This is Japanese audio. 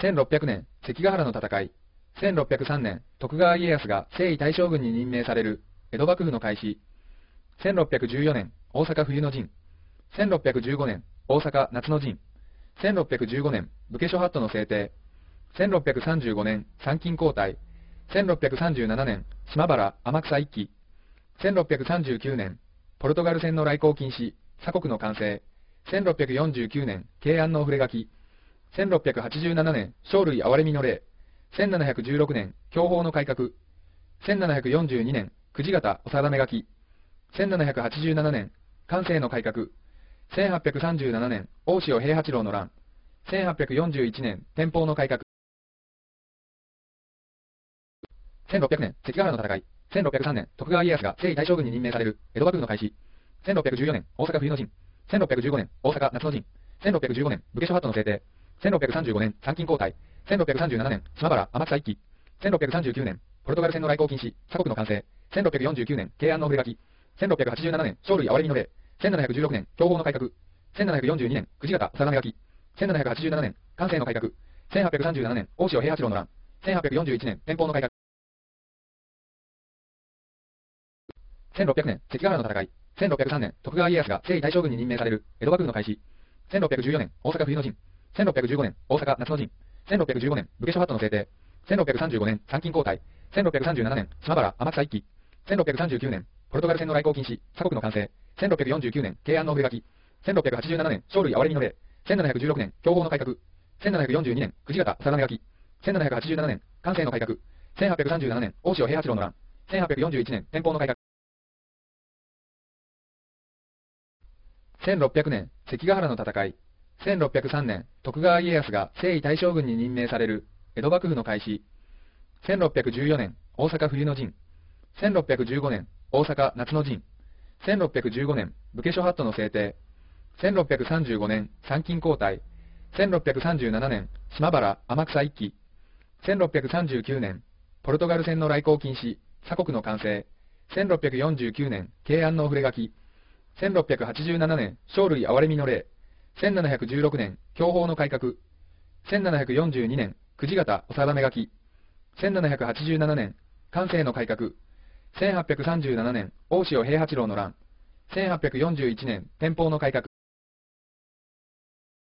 1600年、関ヶ原の戦い。1603年、徳川家康が征夷大将軍に任命される江戸幕府の開始。1614年、大阪冬の陣。1615年、大阪夏の陣。1615年、武家諸法度の制定。1635年、参勤交代。1637年、島原天草一揆。1639年、ポルトガル船の来航禁止、鎖国の完成。1649年、慶安の触れ書き。1687年、生類憐れみの令。1716年、享保の改革。1742年、久慈方お定め書き。1787年、関西の改革。1837年、大塩平八郎の乱。1841年、天保の改革。1600年、関ヶ原の戦い。1603年、徳川家康が征夷大将軍に任命される江戸幕府の開始。1614年、大阪冬の陣。1615年、大阪夏の陣。1615年、武家諸法度の制定。1635年、参勤交代。1637年、島原天草一揆。1639年、ポルトガル船の来航禁止、鎖国の完成。1649年、慶安の触れ書き。1687年、生類憐れみの令。1716年、享保の改革。1742年、久慈方定め書き。1787年、関西の改革。1837年、大塩平八郎の乱。1841年、天保の改革。1600年、関ヶ原の戦い。1603年、徳川家康が征夷大将軍に任命される江戸幕府の開始。1614年、大阪冬の陣。1615年、大阪夏の陣。1615年、武家諸法度の制定。1635年、参勤交代。1637年、島原天草一揆。1639年、ポルトガル船の来航禁止、鎖国の完成。1649年、慶安の触れ書き。1687年、生類憐れみの令。1716年、享保の改革。1742年、久慈方定め書き。1787年、関西の改革。1837年、大塩平八郎の乱。1841年、天保の改革。1600年、関ヶ原の戦い。1603年、徳川家康が征夷大将軍に任命される江戸幕府の開始。1614年、大阪冬の陣。1615年、大阪夏の陣。1615年、武家諸法度の制定。1635年、参勤交代。1637年、島原天草一揆。1639年、ポルトガル船の来航禁止、鎖国の完成。1649年、慶安のお触れ書き。1687年、生類憐れみの令。1716年、享保の改革。1742年、久慈方お定め書き。1787年、関西の改革。1837年、大塩平八郎の乱。1841年、天保の改革。